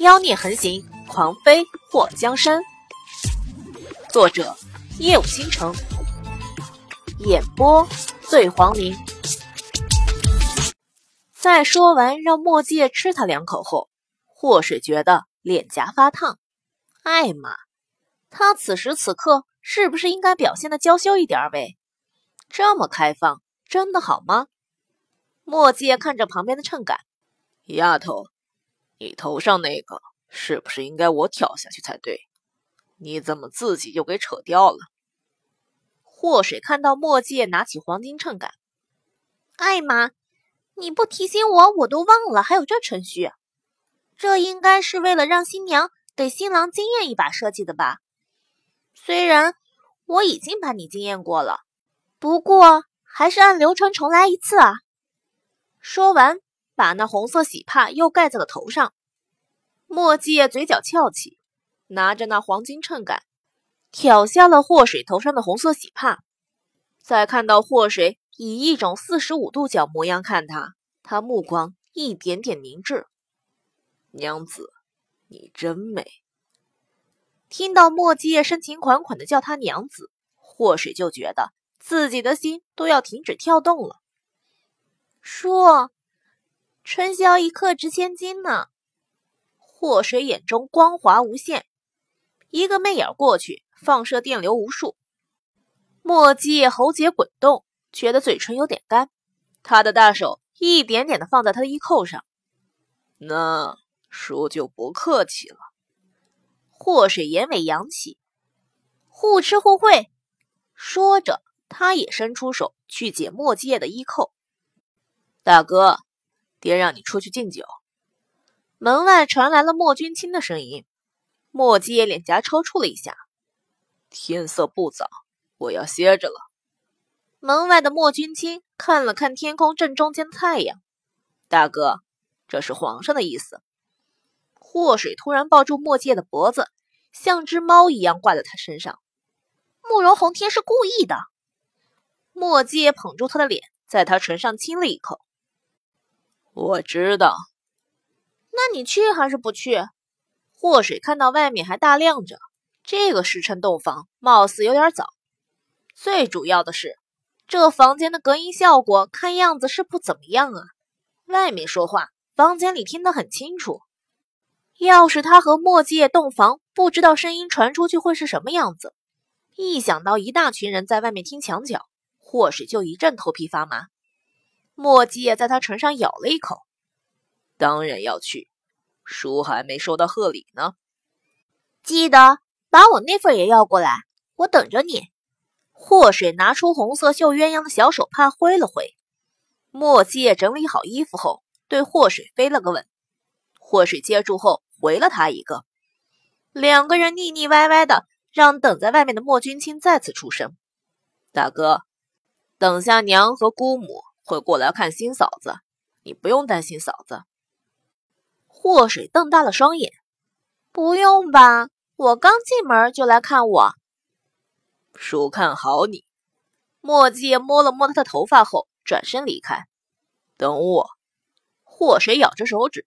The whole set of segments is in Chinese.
妖孽横行，狂飞祸江山。作者：夜舞倾城，演播：醉黄林。在说完让墨界吃他两口后，祸水觉得脸颊发烫。艾玛，他此时此刻是不是应该表现的娇羞一点喂？这么开放，真的好吗？墨界看着旁边的秤杆，丫头。你头上那个是不是应该我挑下去才对？你怎么自己就给扯掉了？祸水看到墨界拿起黄金秤杆，艾玛，你不提醒我，我都忘了还有这程序。这应该是为了让新娘给新郎惊艳一把设计的吧？虽然我已经把你惊艳过了，不过还是按流程重来一次啊！说完。把那红色喜帕又盖在了头上，墨界嘴角翘起，拿着那黄金秤杆挑下了祸水头上的红色喜帕。再看到祸水以一种四十五度角模样看他，他目光一点点凝滞。娘子，你真美。听到墨界深情款款的叫他娘子，祸水就觉得自己的心都要停止跳动了。说。春宵一刻值千金呢。祸水眼中光华无限，一个媚眼过去，放射电流无数。墨迹喉结滚动，觉得嘴唇有点干。他的大手一点点的放在他的衣扣上。那叔就不客气了。祸水眼尾扬起，互吃互会。说着，他也伸出手去解墨迹的衣扣。大哥。爹让你出去敬酒。门外传来了莫君清的声音。莫姬脸颊抽搐了一下。天色不早，我要歇着了。门外的莫君清看了看天空正中间的太阳。大哥，这是皇上的意思。祸水突然抱住莫界的脖子，像只猫一样挂在他身上。慕容红天是故意的。莫界捧住他的脸，在他唇上亲了一口。我知道，那你去还是不去？祸水看到外面还大亮着，这个时辰洞房貌似有点早。最主要的是，这房间的隔音效果看样子是不怎么样啊。外面说话，房间里听得很清楚。要是他和墨界洞房，不知道声音传出去会是什么样子。一想到一大群人在外面听墙角，祸水就一阵头皮发麻。墨迹也在他唇上咬了一口。当然要去，叔还没收到贺礼呢。记得把我那份也要过来，我等着你。祸水拿出红色绣鸳鸯的小手帕挥了挥。墨迹整理好衣服后，对祸水飞了个吻。祸水接住后回了他一个。两个人腻腻歪歪的，让等在外面的莫君清再次出声：“大哥，等下娘和姑母。”会过来看新嫂子，你不用担心嫂子。祸水瞪大了双眼，不用吧？我刚进门就来看我，叔看好你。墨迹摸了摸他的头发后，转身离开。等我。祸水咬着手指，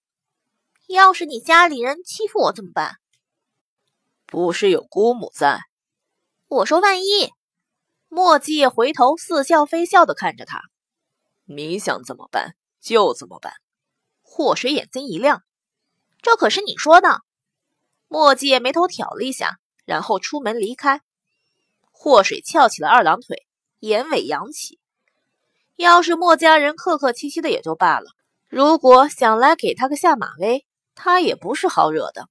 要是你家里人欺负我怎么办？不是有姑母在？我说万一。墨迹回头似笑非笑的看着他。你想怎么办就怎么办。祸水眼睛一亮，这可是你说的。墨迹眉头挑了一下，然后出门离开。祸水翘起了二郎腿，眼尾扬起。要是墨家人客客气气的也就罢了，如果想来给他个下马威，他也不是好惹的。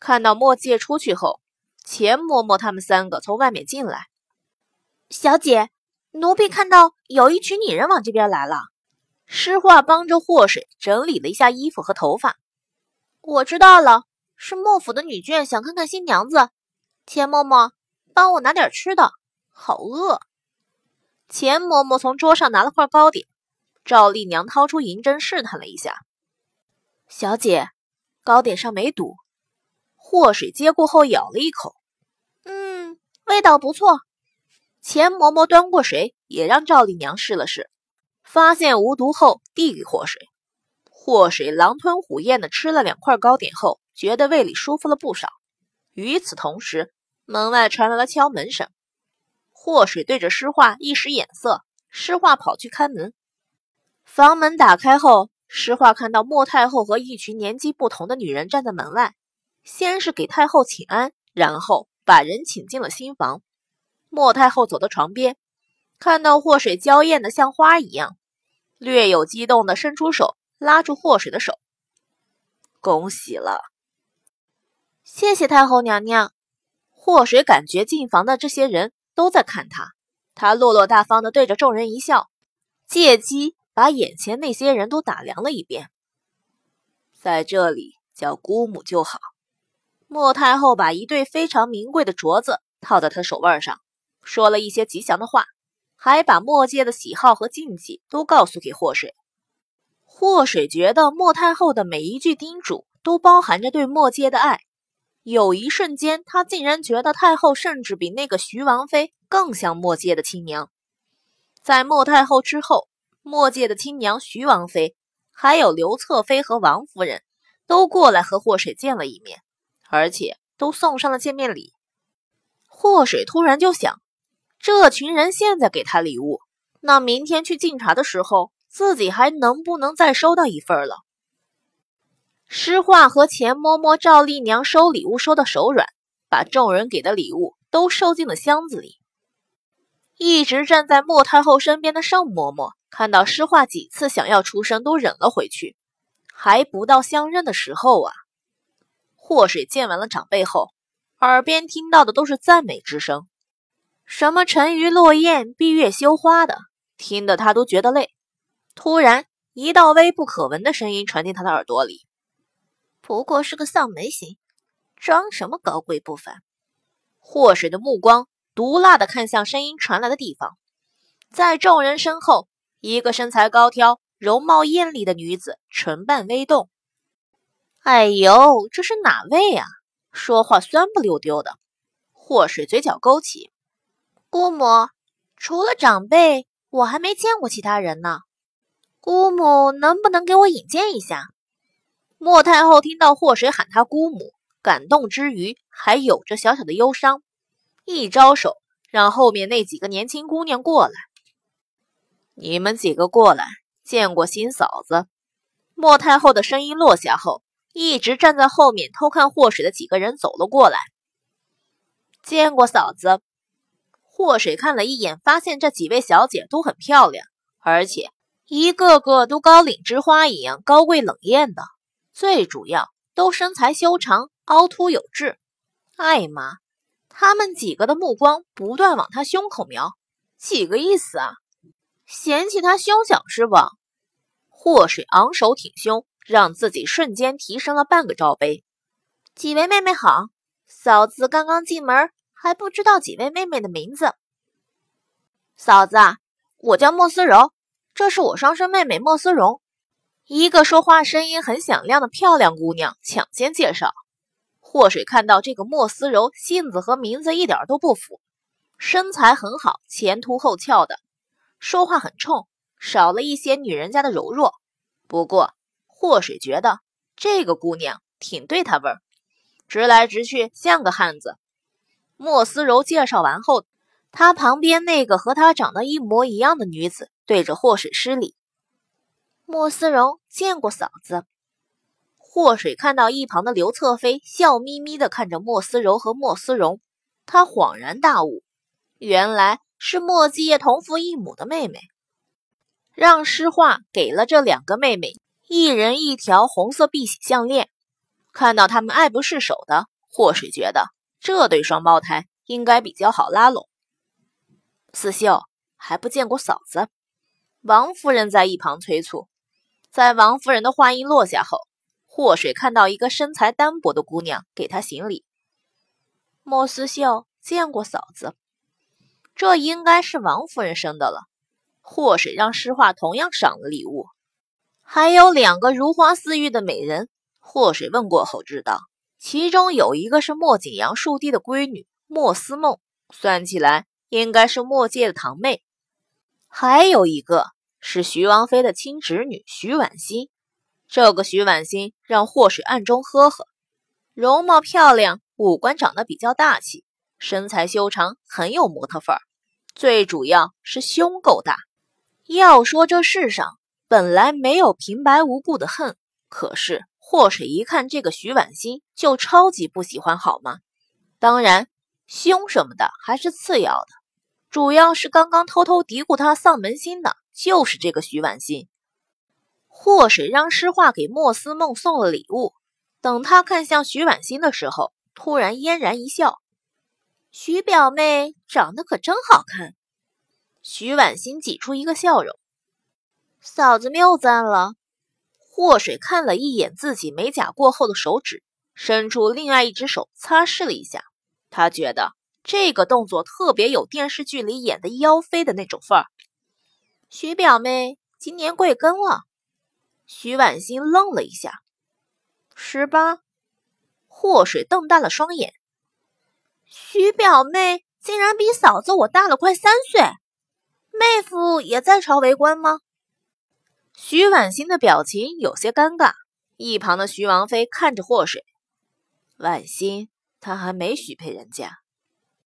看到墨迹出去后，钱嬷嬷他们三个从外面进来，小姐。奴婢看到有一群女人往这边来了。诗画帮着祸水整理了一下衣服和头发。我知道了，是莫府的女眷想看看新娘子。钱嬷嬷，帮我拿点吃的，好饿。钱嬷嬷从桌上拿了块糕点。赵丽娘掏出银针试探了一下，小姐，糕点上没毒。祸水接过后咬了一口，嗯，味道不错。钱嬷嬷端过水，也让赵丽娘试了试，发现无毒后递给祸水。祸水狼吞虎咽的吃了两块糕点后，觉得胃里舒服了不少。与此同时，门外传来了敲门声。祸水对着诗画一使眼色，诗画跑去开门。房门打开后，诗画看到莫太后和一群年纪不同的女人站在门外，先是给太后请安，然后把人请进了新房。莫太后走到床边，看到祸水娇艳的像花一样，略有激动的伸出手拉住祸水的手。恭喜了，谢谢太后娘娘。祸水感觉进房的这些人都在看他，他落落大方的对着众人一笑，借机把眼前那些人都打量了一遍。在这里叫姑母就好。莫太后把一对非常名贵的镯子套在他手腕上，说了一些吉祥的话，还把墨界的喜好和禁忌都告诉给祸水。祸水觉得莫太后的每一句叮嘱都包含着对莫界的爱，有一瞬间，他竟然觉得太后甚至比那个徐王妃更像莫界的亲娘。在莫太后之后，莫界的亲娘徐王妃，还有刘侧妃和王夫人，都过来和祸水见了一面，而且都送上了见面礼。祸水突然就想，这群人现在给他礼物，那明天去敬茶的时候。自己还能不能再收到一份了？诗画和钱嬷嬷、赵丽娘收礼物收的手软，把众人给的礼物都收进了箱子里。一直站在莫太后身边的盛嬷嬷看到诗画几次想要出声，都忍了回去。还不到相认的时候啊！祸水见完了长辈后，耳边听到的都是赞美之声，什么“沉鱼落雁、闭月羞花”的，听得他都觉得累。突然，一道微不可闻的声音传进他的耳朵里：“不过是个丧门星，装什么高贵不凡？”祸水的目光毒辣地看向声音传来的地方，在众人身后，一个身材高挑、容貌艳丽的女子唇瓣微动。哎呦，这是哪位啊？说话酸不溜丢的。祸水嘴角勾起：“姑母，除了长辈，我还没见过其他人呢。”姑母能不能给我引荐一下？莫太后听到祸水喊她姑母，感动之余还有着小小的忧伤，一招手让后面那几个年轻姑娘过来。你们几个过来，见过新嫂子。莫太后的声音落下后，一直站在后面偷看祸水的几个人走了过来。见过嫂子。祸水看了一眼，发现这几位小姐都很漂亮，而且。一个个都高岭之花一样高贵冷艳的，最主要都身材修长、凹凸有致。艾妈，他们几个的目光不断往他胸口瞄，几个意思啊？嫌弃他胸小是不？祸水昂首挺胸，让自己瞬间提升了半个罩杯。几位妹妹好，嫂子刚刚进门，还不知道几位妹妹的名字。嫂子，我叫莫思柔。这是我双生妹妹莫思荣，一个说话声音很响亮的漂亮姑娘抢先介绍。祸水看到这个莫思柔性子和名字一点都不符，身材很好，前凸后翘的，说话很冲，少了一些女人家的柔弱。不过祸水觉得这个姑娘挺对她味儿，直来直去像个汉子。莫思柔介绍完后，她旁边那个和她长得一模一样的女子。对着祸水施礼，莫思柔见过嫂子。祸水看到一旁的刘侧妃笑眯眯地看着莫思柔和莫思荣，他恍然大悟，原来是莫继业同父异母的妹妹。让诗画给了这两个妹妹一人一条红色碧玺项链，看到他们爱不释手的，祸水觉得这对双胞胎应该比较好拉拢。思秀还不见过嫂子。王夫人在一旁催促，在王夫人的话音落下后，祸水看到一个身材单薄的姑娘给她行礼。莫思秀见过嫂子，这应该是王夫人生的了。祸水让诗画同样赏了礼物，还有两个如花似玉的美人。祸水问过后知道，其中有一个是莫景阳庶弟的闺女莫思梦，算起来应该是莫界的堂妹，还有一个。是徐王妃的亲侄女徐婉欣，这个徐婉欣让祸水暗中呵呵，容貌漂亮，五官长得比较大气，身材修长，很有模特范儿。最主要是胸够大。要说这世上本来没有平白无故的恨，可是祸水一看这个徐婉欣就超级不喜欢，好吗？当然，凶什么的还是次要的，主要是刚刚偷偷嘀咕他丧门星的就是这个徐婉欣。祸水让诗画给莫思梦送了礼物，等他看向徐婉欣的时候，突然嫣然一笑：“徐表妹长得可真好看。”徐婉欣挤出一个笑容：“嫂子谬赞了。”祸水看了一眼自己美甲过后的手指，伸出另外一只手擦拭了一下。他觉得这个动作特别有电视剧里演的妖妃的那种范儿。徐表妹今年贵庚了？徐婉欣愣了一下，十八。祸水瞪大了双眼，徐表妹竟然比嫂子我大了快三岁，妹夫也在朝为官吗？徐婉欣的表情有些尴尬，一旁的徐王妃看着祸水，婉欣，她还没许配人家。